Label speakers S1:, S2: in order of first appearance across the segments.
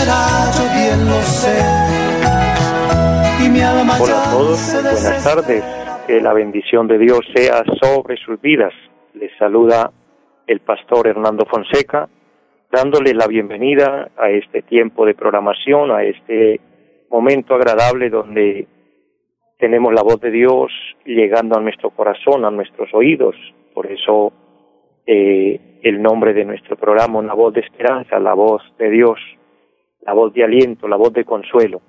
S1: volverá, yo bien lo sé.
S2: Hola a todos, buenas tardes que la bendición de Dios sea sobre sus vidas. Les saluda el pastor Hernando Fonseca, dándole la bienvenida a este tiempo de programación, a este momento agradable donde tenemos la voz de Dios llegando a nuestro corazón, a nuestros oídos. Por eso eh, el nombre de nuestro programa, una voz de esperanza, la voz de Dios, la voz de aliento, la voz de consuelo.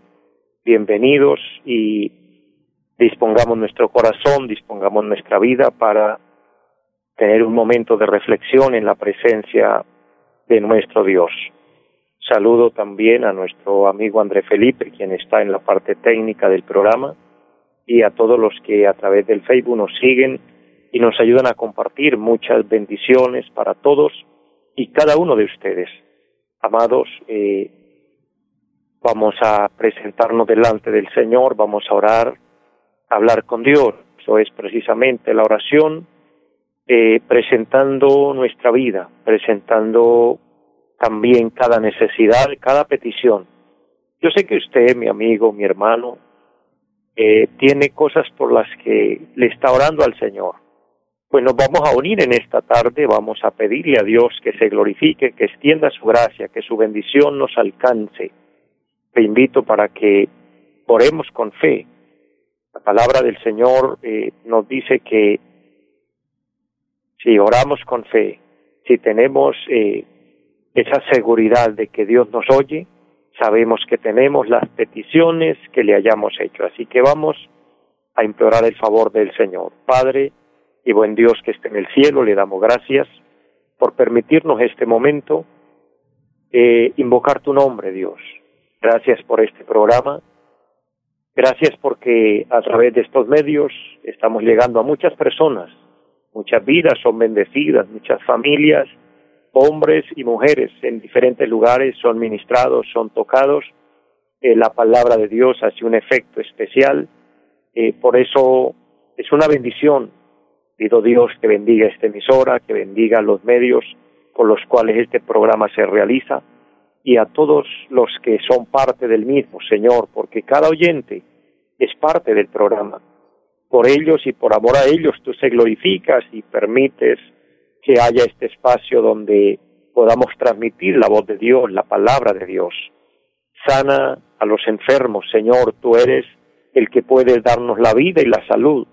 S2: Bienvenidos y dispongamos nuestro corazón, dispongamos nuestra vida para tener un momento de reflexión en la presencia de nuestro Dios. Saludo también a nuestro amigo André Felipe, quien está en la parte técnica del programa, y a todos los que a través del Facebook nos siguen y nos ayudan a compartir muchas bendiciones para todos y cada uno de ustedes. Amados, eh, vamos a presentarnos delante del Señor, vamos a orar hablar con Dios. Eso es precisamente la oración, eh, presentando nuestra vida, presentando también cada necesidad, cada petición. Yo sé que usted, mi amigo, mi hermano, eh, tiene cosas por las que le está orando al Señor. Pues nos vamos a unir en esta tarde, vamos a pedirle a Dios que se glorifique, que extienda su gracia, que su bendición nos alcance. Te invito para que oremos con fe, la palabra del Señor eh, nos dice que si oramos con fe, si tenemos eh, esa seguridad de que Dios nos oye, sabemos que tenemos las peticiones que le hayamos hecho. Así que vamos a implorar el favor del Señor. Padre y buen Dios que esté en el cielo, le damos gracias por permitirnos este momento eh, invocar tu nombre, Dios. Gracias por este programa. Gracias porque a través de estos medios estamos llegando a muchas personas, muchas vidas son bendecidas, muchas familias, hombres y mujeres en diferentes lugares son ministrados, son tocados. Eh, la palabra de Dios hace un efecto especial. Eh, por eso es una bendición. Pido Dios que bendiga esta emisora, que bendiga los medios por los cuales este programa se realiza y a todos los que son parte del mismo, Señor, porque cada oyente es parte del programa. Por ellos y por amor a ellos tú se glorificas y permites que haya este espacio donde podamos transmitir la voz de Dios, la palabra de Dios. Sana a los enfermos, Señor, tú eres el que puedes darnos la vida y la salud.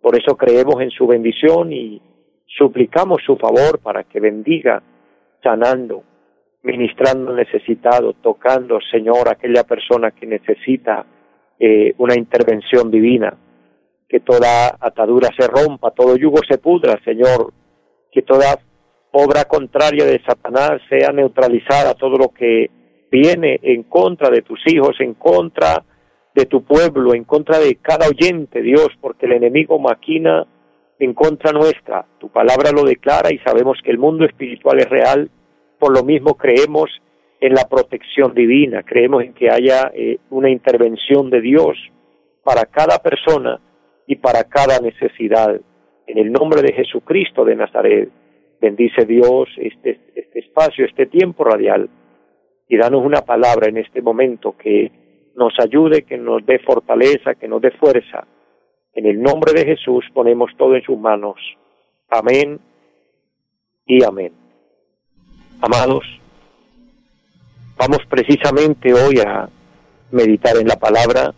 S2: Por eso creemos en su bendición y suplicamos su favor para que bendiga, sanando, ministrando necesitado, tocando, Señor, aquella persona que necesita eh, una intervención divina, que toda atadura se rompa, todo yugo se pudra, Señor, que toda obra contraria de Satanás sea neutralizada, todo lo que viene en contra de tus hijos, en contra de tu pueblo, en contra de cada oyente, Dios, porque el enemigo maquina en contra nuestra. Tu palabra lo declara y sabemos que el mundo espiritual es real por lo mismo creemos en la protección divina, creemos en que haya eh, una intervención de Dios para cada persona y para cada necesidad. En el nombre de Jesucristo de Nazaret, bendice Dios este, este espacio, este tiempo radial, y danos una palabra en este momento que nos ayude, que nos dé fortaleza, que nos dé fuerza. En el nombre de Jesús ponemos todo en sus manos. Amén y amén. Amados, vamos precisamente hoy a meditar en la palabra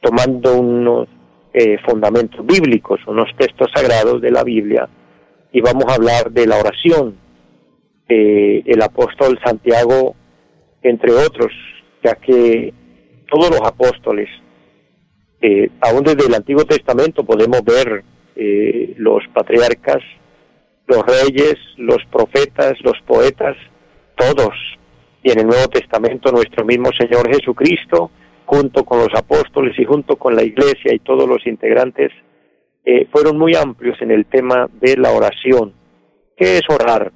S2: tomando unos eh, fundamentos bíblicos, unos textos sagrados de la Biblia y vamos a hablar de la oración. El apóstol Santiago, entre otros, ya que todos los apóstoles, eh, aún desde el Antiguo Testamento podemos ver eh, los patriarcas los reyes, los profetas, los poetas, todos y en el Nuevo Testamento nuestro mismo Señor Jesucristo, junto con los apóstoles y junto con la iglesia y todos los integrantes, eh, fueron muy amplios en el tema de la oración. ¿Qué es orar?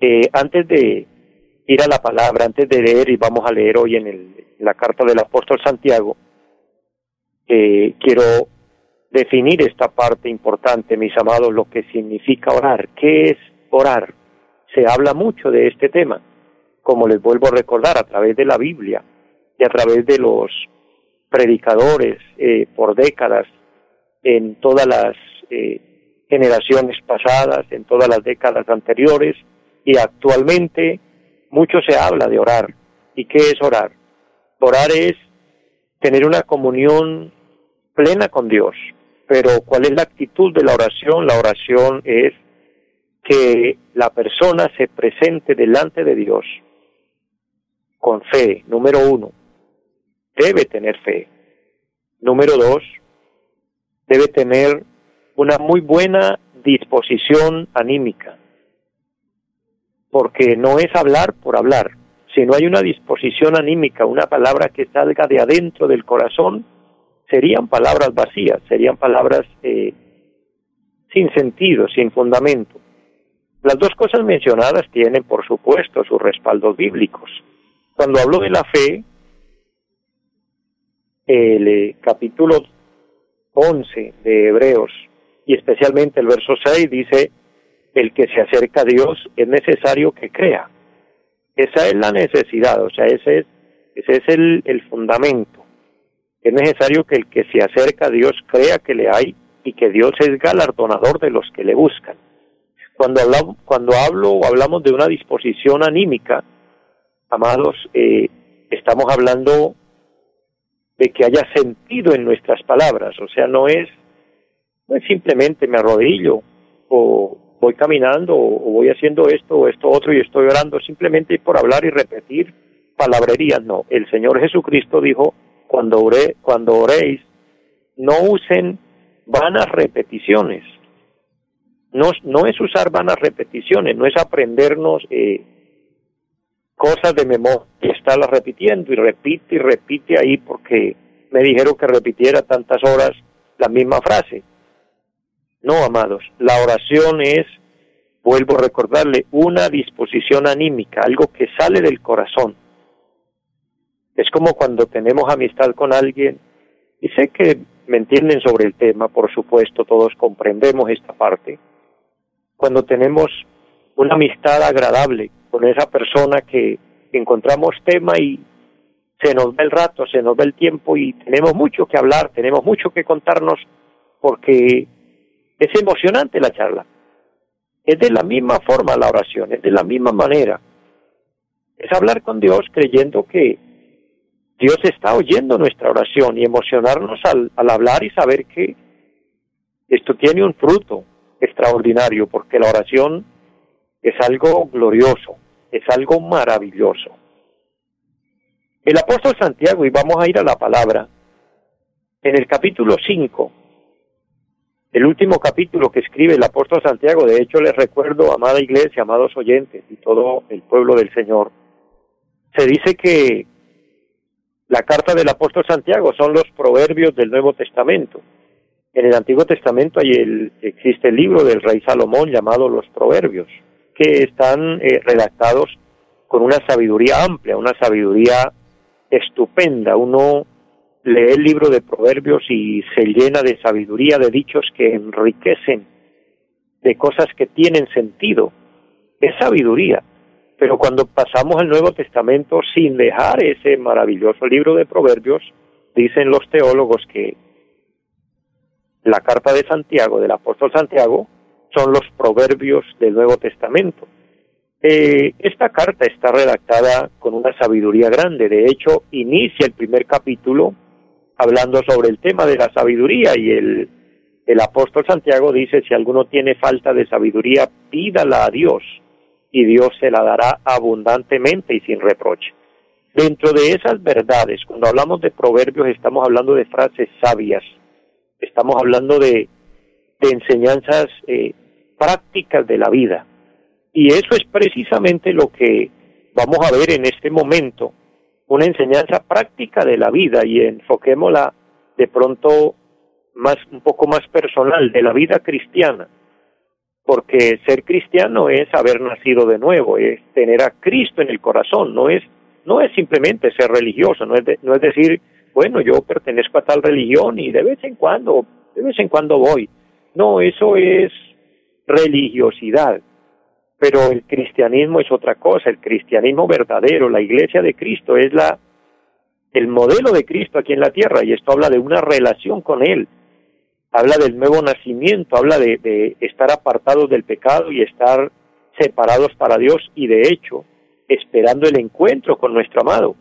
S2: Eh, antes de ir a la palabra, antes de leer, y vamos a leer hoy en, el, la carta del apóstol Santiago, eh, quiero definir esta parte importante, mis amados, lo que significa orar. ¿Qué es orar? Se habla mucho de este tema como les vuelvo a recordar, a través de la Biblia y a través de los predicadores eh, por décadas en todas las eh, generaciones pasadas, en todas las décadas anteriores y actualmente mucho se habla de orar. ¿Y qué es orar? Orar es tener una comunión plena con Dios. Pero ¿cuál es la actitud de la oración? La oración es que la persona se presente delante de Dios con fe, número uno, debe tener fe. Número dos, debe tener una muy buena disposición anímica, porque no es hablar por hablar, si no hay una disposición anímica, una palabra que salga de adentro del corazón, serían palabras vacías, serían palabras eh, sin sentido, sin fundamento. Las dos cosas mencionadas tienen, por supuesto, sus respaldos bíblicos. Cuando hablo de la fe, el eh, capítulo 11 de Hebreos y especialmente el verso 6 dice, el que se acerca a Dios es necesario que crea. Esa es la necesidad, o sea, ese es, ese es el, el fundamento. Es necesario que el que se acerca a Dios crea que le hay y que Dios es galardonador de los que le buscan. Cuando, cuando hablo o hablamos de una disposición anímica, amados, eh, estamos hablando de que haya sentido en nuestras palabras, o sea, no es, no es simplemente me arrodillo o voy caminando o voy haciendo esto o esto otro y estoy orando simplemente por hablar y repetir palabrerías, no. El Señor Jesucristo dijo, cuando, oré, cuando oréis, no usen vanas repeticiones. No, no es usar vanas repeticiones, no es aprendernos eh, cosas de memoria y estarlas repitiendo y repite y repite ahí porque me dijeron que repitiera tantas horas la misma frase. No, amados, la oración es, vuelvo a recordarle, una disposición anímica, algo que sale del corazón. Es como cuando tenemos amistad con alguien, y sé que me entienden sobre el tema, por supuesto, todos comprendemos esta parte. Cuando tenemos una amistad agradable, con esa persona que encontramos tema y se nos va el rato, se nos va el tiempo y tenemos mucho que hablar, tenemos mucho que contarnos porque es emocionante la charla. Es de la misma forma la oración, es de la misma manera. Es hablar con Dios creyendo que Dios está oyendo nuestra oración y emocionarnos al, hablar y saber que esto tiene un fruto extraordinario porque la oración es algo glorioso, es algo maravilloso. El apóstol Santiago, y vamos a ir a la palabra, en el capítulo 5, el último capítulo que escribe el apóstol Santiago, de hecho les recuerdo, amada iglesia, amados oyentes y todo el pueblo del Señor, se dice que la carta del apóstol Santiago son los proverbios del Nuevo Testamento. En el Antiguo Testamento hay el, existe el libro del rey Salomón llamado Los Proverbios que están eh, redactados con una sabiduría amplia, una sabiduría estupenda. Uno lee el libro de Proverbios y se llena de sabiduría, de dichos que enriquecen, de cosas que tienen sentido. Es sabiduría. Pero cuando pasamos al Nuevo Testamento sin dejar ese maravilloso libro de Proverbios, dicen los teólogos que la carta de Santiago, del apóstol Santiago, son los proverbios del Nuevo Testamento. Eh, esta carta está redactada con una sabiduría grande, de hecho inicia el primer capítulo hablando sobre el tema de la sabiduría y el, el apóstol Santiago dice, si alguno tiene falta de sabiduría, pídala a Dios y Dios se la dará abundantemente y sin reproche. Dentro de esas verdades, cuando hablamos de proverbios, estamos hablando de frases sabias, estamos hablando de, enseñanzas eh, prácticas de la vida. Y eso es precisamente lo que vamos a ver en este momento una enseñanza práctica de la vida y enfoquémosla de pronto más un poco más personal de la vida cristiana porque ser cristiano es haber nacido de nuevo es tener a Cristo en el corazón no es no es simplemente ser religioso no es no es decir bueno yo pertenezco a tal religión y de vez en cuando de vez en cuando voy. No eso es religiosidad. Pero el cristianismo es otra cosa, el cristianismo verdadero, la iglesia de Cristo es la el modelo de Cristo aquí en la tierra y esto habla de una relación con él, habla del nuevo nacimiento, habla de, estar apartados del pecado y estar separados para Dios y de hecho esperando el encuentro con nuestro amado,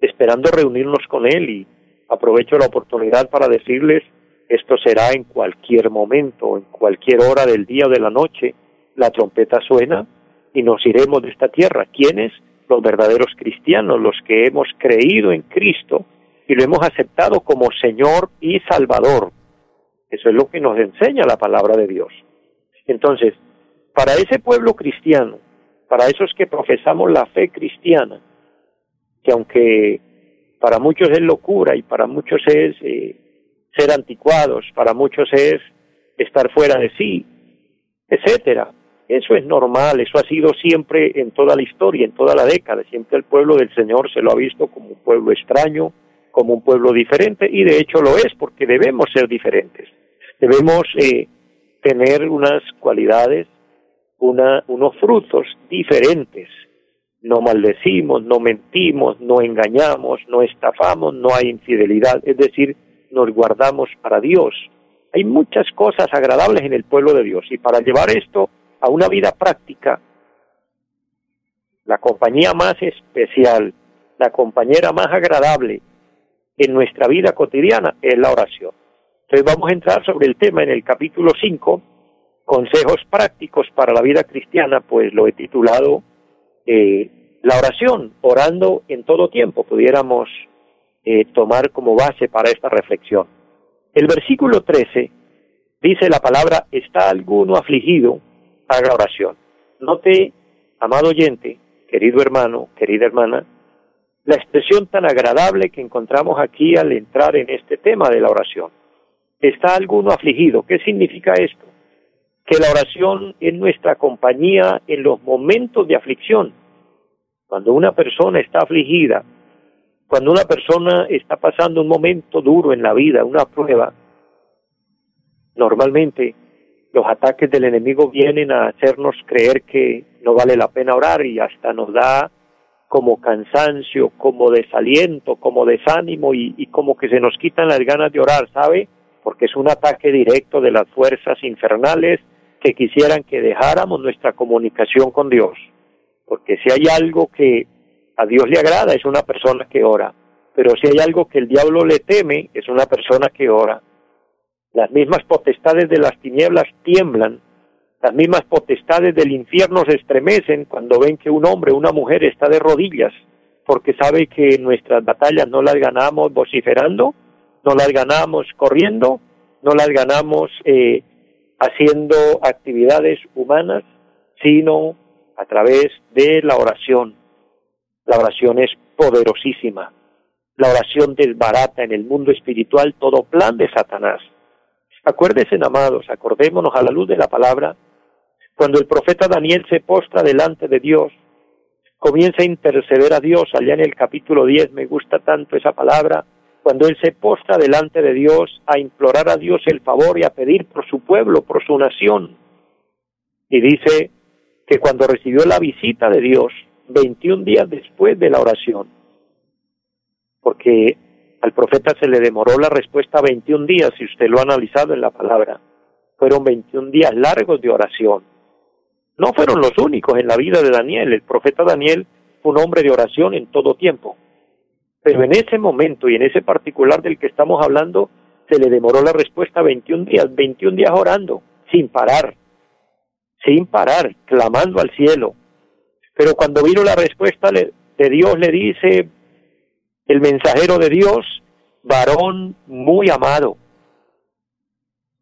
S2: esperando reunirnos con él y aprovecho la oportunidad para decirles esto será en cualquier momento, en cualquier hora del día o de la noche, la trompeta suena y nos iremos de esta tierra. ¿Quiénes? Los verdaderos cristianos, los que hemos creído en Cristo y lo hemos aceptado como Señor y Salvador. Eso es lo que nos enseña la palabra de Dios. Entonces, para ese pueblo cristiano, para esos que profesamos la fe cristiana, que aunque para muchos es locura y para muchos es eh, ser anticuados, para muchos es estar fuera de sí, etcétera. Eso es normal, eso ha sido siempre en toda la historia, en toda la década. Siempre el pueblo del Señor se lo ha visto como un pueblo extraño, como un pueblo diferente, y de hecho lo es, porque debemos ser diferentes. Debemos eh, tener unas cualidades, unos frutos diferentes. No maldecimos, no mentimos, no engañamos, no estafamos, no hay infidelidad, es decir, nos guardamos para Dios. Hay muchas cosas agradables en el pueblo de Dios y para llevar esto a una vida práctica, la compañía más especial, la compañera más agradable en nuestra vida cotidiana es la oración. Entonces vamos a entrar sobre el tema en el capítulo 5, consejos prácticos para la vida cristiana, pues lo he titulado eh, La oración, orando en todo tiempo, pudiéramos eh, tomar como base para esta reflexión. El versículo 13 dice la palabra, ¿está alguno afligido? haga oración. Note, amado oyente, querido hermano, querida hermana, la expresión tan agradable que encontramos aquí al entrar en este tema de la oración. ¿Está alguno afligido? ¿Qué significa esto? Que la oración es nuestra compañía en los momentos de aflicción. Cuando una persona está afligida, cuando una persona está pasando un momento duro en la vida, una prueba, normalmente los ataques del enemigo vienen a hacernos creer que no vale la pena orar y hasta nos da como cansancio, como desaliento, como desánimo y, y, como que se nos quitan las ganas de orar, ¿sabe? Porque es un ataque directo de las fuerzas infernales que quisieran que dejáramos nuestra comunicación con Dios. Porque si hay algo que a Dios le agrada es una persona que ora, pero si hay algo que el diablo le teme es una persona que ora. Las mismas potestades de las tinieblas tiemblan, las mismas potestades del infierno se estremecen cuando ven que un hombre una mujer está de rodillas, porque sabe que nuestras batallas no las ganamos vociferando, no las ganamos corriendo, no las ganamos eh, haciendo actividades humanas, sino a través de la oración. La oración es poderosísima. La oración desbarata en el mundo espiritual todo plan de Satanás. Acuérdense, amados, acordémonos a la luz de la palabra, cuando el profeta Daniel se postra delante de Dios, comienza a interceder a Dios, allá en el capítulo 10, me gusta tanto esa palabra, cuando él se postra delante de Dios a implorar a Dios el favor y a pedir por su pueblo, por su nación. Y dice que cuando recibió la visita de Dios, 21 días después de la oración, porque al profeta se le demoró la respuesta 21 días, si usted lo ha analizado en la palabra. Fueron 21 días largos de oración. No fueron los únicos en la vida de Daniel. El profeta Daniel fue un hombre de oración en todo tiempo. Pero en ese momento y en ese particular del que estamos hablando, se le demoró la respuesta 21 días, 21 días orando, sin parar, sin parar, clamando al cielo. Pero cuando vino la respuesta de Dios, le dice, el mensajero de Dios, varón muy amado.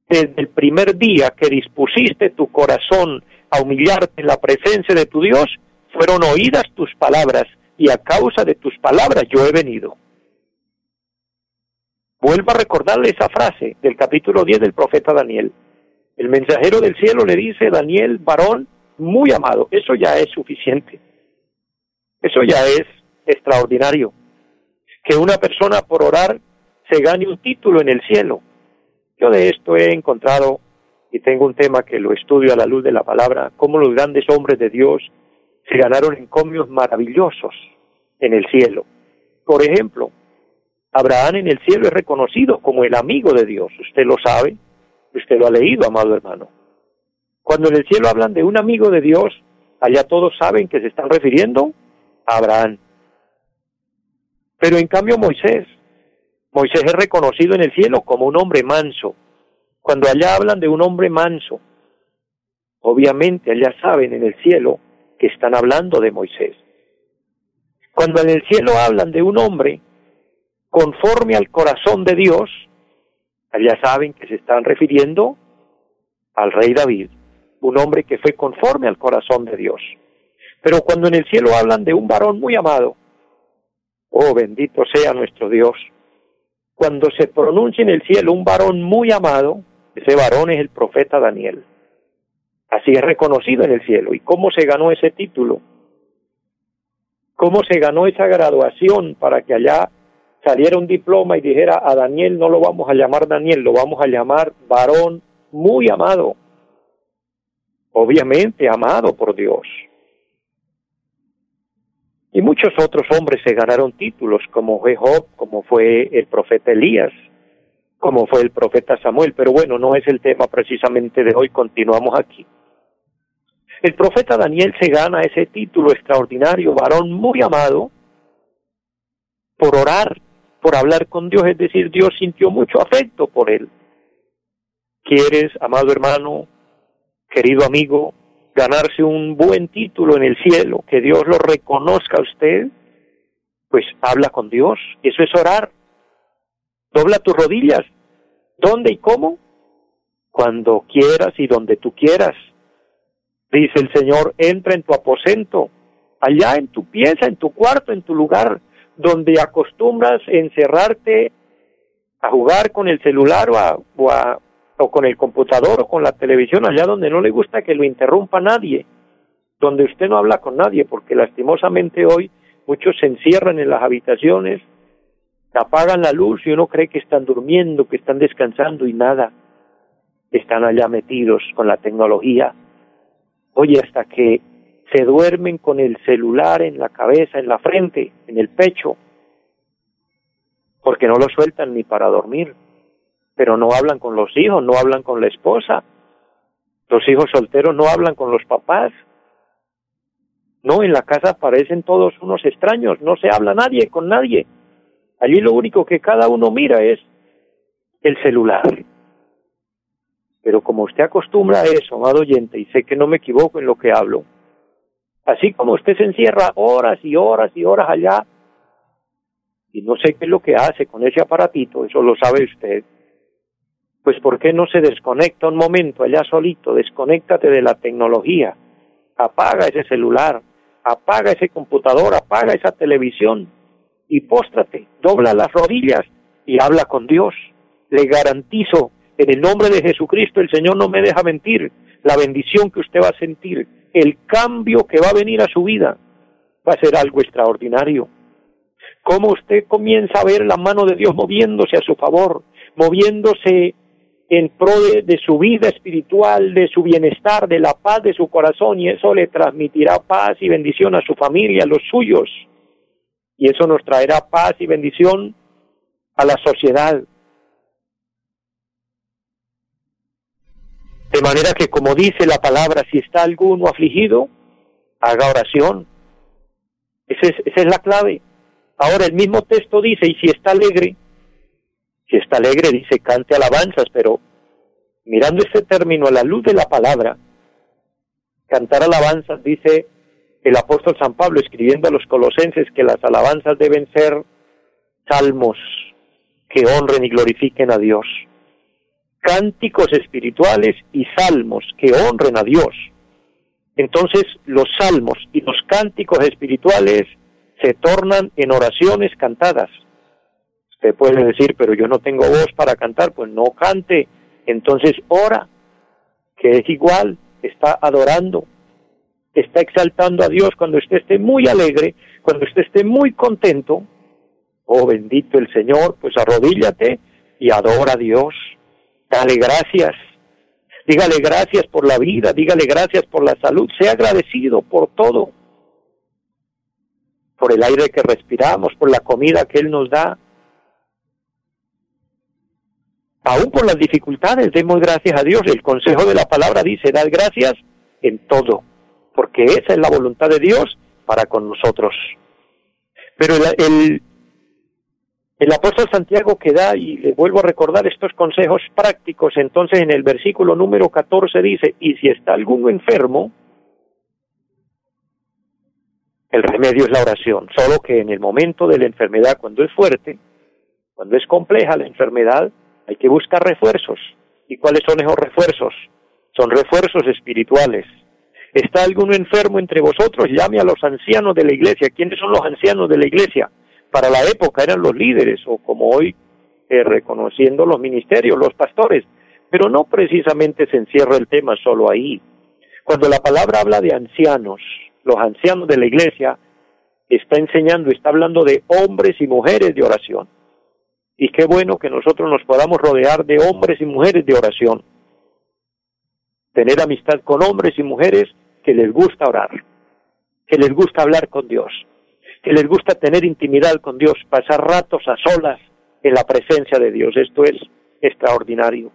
S2: Desde el primer día que dispusiste tu corazón a humillarte en la presencia de tu Dios, fueron oídas tus palabras y a causa de tus palabras yo he venido. Vuelvo a recordarle esa frase del capítulo 10 del profeta Daniel. El mensajero del cielo le dice, Daniel, varón muy amado, eso ya es suficiente. Eso ya es extraordinario. Que una persona por orar se gane un título en el cielo. Yo de esto he encontrado, y tengo un tema que lo estudio a la luz de la palabra, cómo los grandes hombres de Dios se ganaron encomios maravillosos en el cielo. Por ejemplo, Abraham en el cielo es reconocido como el amigo de Dios. Usted lo sabe, usted lo ha leído, amado hermano. Cuando en el cielo hablan de un amigo de Dios, allá todos saben que se están refiriendo a Abraham. Pero en cambio Moisés, Moisés es reconocido en el cielo como un hombre manso. Cuando allá hablan de un hombre manso, obviamente allá saben en el cielo que están hablando de Moisés. Cuando en el cielo hablan de un hombre conforme al corazón de Dios, allá saben que se están refiriendo al rey David, un hombre que fue conforme al corazón de Dios. Pero cuando en el cielo hablan de un varón muy amado, oh bendito sea nuestro Dios, cuando se pronuncia en el cielo un varón muy amado, ese varón es el profeta Daniel. Así es reconocido en el cielo. ¿Y cómo se ganó ese título? ¿Cómo se ganó esa graduación para que allá saliera un diploma y dijera a Daniel no lo vamos a llamar Daniel, lo vamos a llamar varón muy amado, obviamente amado por Dios. Y muchos otros hombres se ganaron títulos, como fue Job, como fue el profeta Elías, como fue el profeta Samuel, pero bueno, no es el tema precisamente de hoy, continuamos aquí. El profeta Daniel se gana ese título extraordinario, varón muy amado, por orar por hablar con Dios, es decir, Dios sintió mucho afecto por él. ¿Quieres, amado hermano, querido amigo, ganarse un buen título en el cielo, que Dios lo reconozca a usted? Pues habla con Dios, eso es orar. Dobla tus rodillas. ¿Dónde y cómo? Cuando quieras y donde tú quieras. Dice el Señor, entra en tu aposento, allá en tu pieza, en tu cuarto, en tu lugar donde acostumbras encerrarte a jugar con el celular o, o, con el computador o con la televisión, allá donde no le gusta que lo interrumpa nadie, donde usted no habla con nadie, porque lastimosamente hoy muchos se encierran en las habitaciones, apagan la luz y uno cree que están durmiendo, que están descansando y nada, están allá metidos con la tecnología. Oye, hasta que se duermen con el celular en la cabeza, en la frente, en el pecho, porque no lo sueltan ni para dormir, pero no hablan con los hijos, no hablan con la esposa, los hijos solteros no hablan con los papás, no, en la casa parecen todos unos extraños, no se habla nadie con nadie, allí lo único que cada uno mira es el celular. Pero como usted acostumbra a eso, amado oyente, y sé que no me equivoco en lo que hablo, Así como usted se encierra horas y horas y horas allá y no sé qué es lo que hace con ese aparatito, eso lo sabe usted, pues ¿por qué no se desconecta un momento allá solito? Desconéctate de la tecnología, apaga ese celular, apaga ese computador, apaga esa televisión y póstrate, dobla las rodillas y habla con Dios. Le garantizo, en el nombre de Jesucristo, el Señor no me deja mentir, la bendición que usted va a sentir el cambio que va a venir a su vida va a ser algo extraordinario. Cómo usted comienza a ver la mano de Dios moviéndose a su favor, moviéndose en pro de, su vida espiritual, de su bienestar, de la paz de su corazón, y eso le transmitirá paz y bendición a su familia, a los suyos. Y eso nos traerá paz y bendición a la sociedad, De manera que, como dice la palabra, si está alguno afligido, haga oración. Esa es, esa es la clave. Ahora el mismo texto dice, y si está alegre, si está alegre dice, cante alabanzas, pero mirando este término a la luz de la palabra, cantar alabanzas, dice el apóstol San Pablo escribiendo a los colosenses que las alabanzas deben ser salmos que honren y glorifiquen a Dios cánticos espirituales y salmos que honren a Dios. entonces los salmos y los cánticos espirituales se tornan en oraciones cantadas. Usted puede decir, pero yo no tengo voz para cantar, pues no cante, entonces ora, que es igual, está adorando, está exaltando a Dios cuando usted esté muy alegre, cuando usted esté muy contento, oh bendito el Señor, pues arrodíllate y adora a Dios, dale gracias, dígale gracias por la vida, dígale gracias por la salud, sea agradecido por todo, por el aire que respiramos, por la comida que Él nos da, aún por las dificultades, demos gracias a Dios. El consejo de la palabra dice, dad gracias en todo, porque esa es la voluntad de Dios para con nosotros. Pero el, el, apóstol Santiago que da, y le vuelvo a recordar estos consejos prácticos, entonces en el versículo número 14 dice, y si está alguno enfermo, el remedio es la oración, solo que en el momento de la enfermedad, cuando es fuerte, cuando es compleja la enfermedad, hay que buscar refuerzos. ¿Y cuáles son esos refuerzos? Son refuerzos espirituales. ¿Está alguno enfermo entre vosotros? Llame a los ancianos de la iglesia. ¿Quiénes son los ancianos de la iglesia? Para la época eran los líderes, o como hoy, eh, reconociendo los ministerios, los pastores. Pero no precisamente se encierra el tema solo ahí. Cuando la palabra habla de ancianos, los ancianos de la iglesia, está enseñando, está hablando de hombres y mujeres de oración. Y qué bueno que nosotros nos podamos rodear de hombres y mujeres de oración. Tener amistad con hombres y mujeres que les gusta orar, que les gusta hablar con Dios, que les gusta tener intimidad con Dios, pasar ratos a solas en la presencia de Dios. Esto es extraordinario.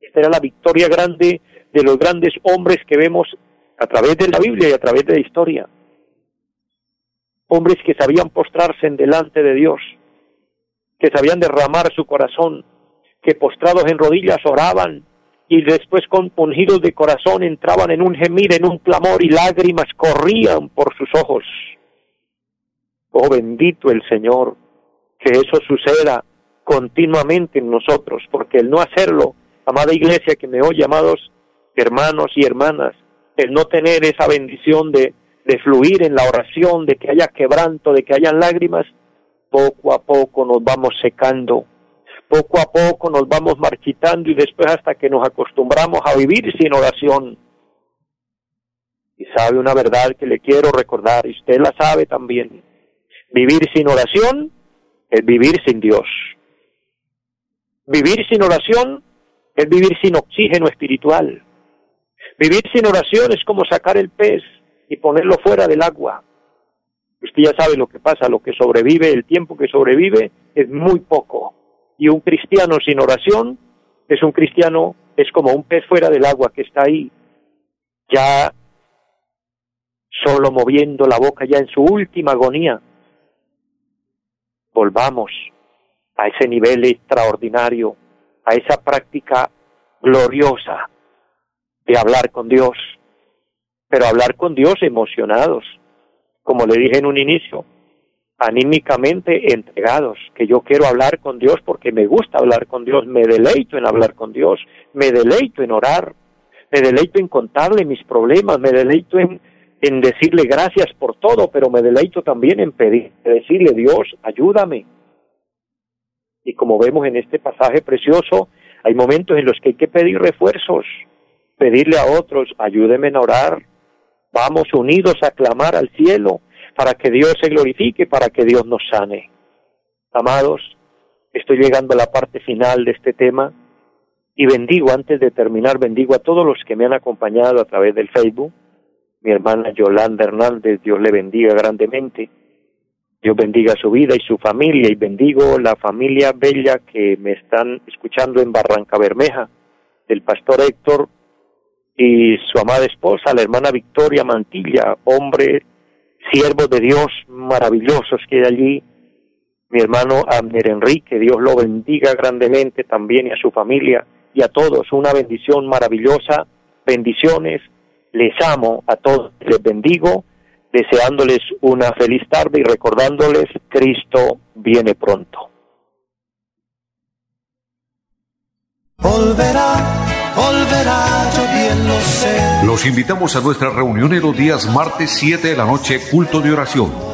S2: Esta era la victoria grande de los grandes hombres que vemos a través de la Biblia y a través de la historia. Hombres que sabían postrarse en delante de Dios, que sabían derramar su corazón, que postrados en rodillas oraban y después con pungidos de corazón entraban en un gemir, en un clamor y lágrimas corrían por sus ojos. Oh bendito el Señor, que eso suceda continuamente en nosotros, porque el no hacerlo, amada iglesia que me oye, amados hermanos y hermanas, el no tener esa bendición de, de fluir en la oración, de que haya quebranto, de que haya lágrimas, poco a poco nos vamos secando, poco a poco nos vamos marchitando y después hasta que nos acostumbramos a vivir sin oración. Y sabe una verdad que le quiero recordar, y usted la sabe también. Vivir sin oración es vivir sin Dios. Vivir sin oración es vivir sin oxígeno espiritual. Vivir sin oración es como sacar el pez y ponerlo fuera del agua. Usted ya sabe lo que pasa, lo que sobrevive, el tiempo que sobrevive es muy poco. Y un cristiano sin oración es un cristiano, es como un pez fuera del agua que está ahí, ya solo moviendo la boca, ya en su última agonía. Volvamos a ese nivel extraordinario, a esa práctica gloriosa de hablar con Dios, pero hablar con Dios emocionados, como le dije en un inicio, anímicamente entregados, que yo quiero hablar con Dios porque me gusta hablar con Dios, me deleito en hablar con Dios, me deleito en orar, me deleito en contarle mis problemas, me deleito en, en decirle gracias por todo, pero me deleito también en pedir, decirle Dios, ayúdame. Y como vemos en este pasaje precioso, hay momentos en los que hay que pedir refuerzos, pedirle a otros, ayúdeme a orar, Vamos unidos a clamar al cielo para que Dios se glorifique, para que Dios nos sane. Amados, estoy llegando a la parte final de este tema y bendigo, antes de terminar, bendigo a todos los que me han acompañado a través del Facebook. Mi hermana Yolanda Hernández, Dios le bendiga grandemente. Dios bendiga su vida y su familia y bendigo la familia bella que me están escuchando en Barranca Bermeja, del pastor Héctor y su amada esposa, la hermana Victoria Mantilla, hombre, siervo de Dios maravillosos que hay allí, mi hermano Abner Enrique, Dios lo bendiga grandemente también y a su familia y a todos, una bendición maravillosa, bendiciones, les amo a todos, les bendigo, deseándoles una feliz tarde y recordándoles, Cristo viene pronto.
S1: Volverá volverá, yo bien lo sé.
S3: Los invitamos a nuestra reunión en los días martes 7 de la noche, culto de oración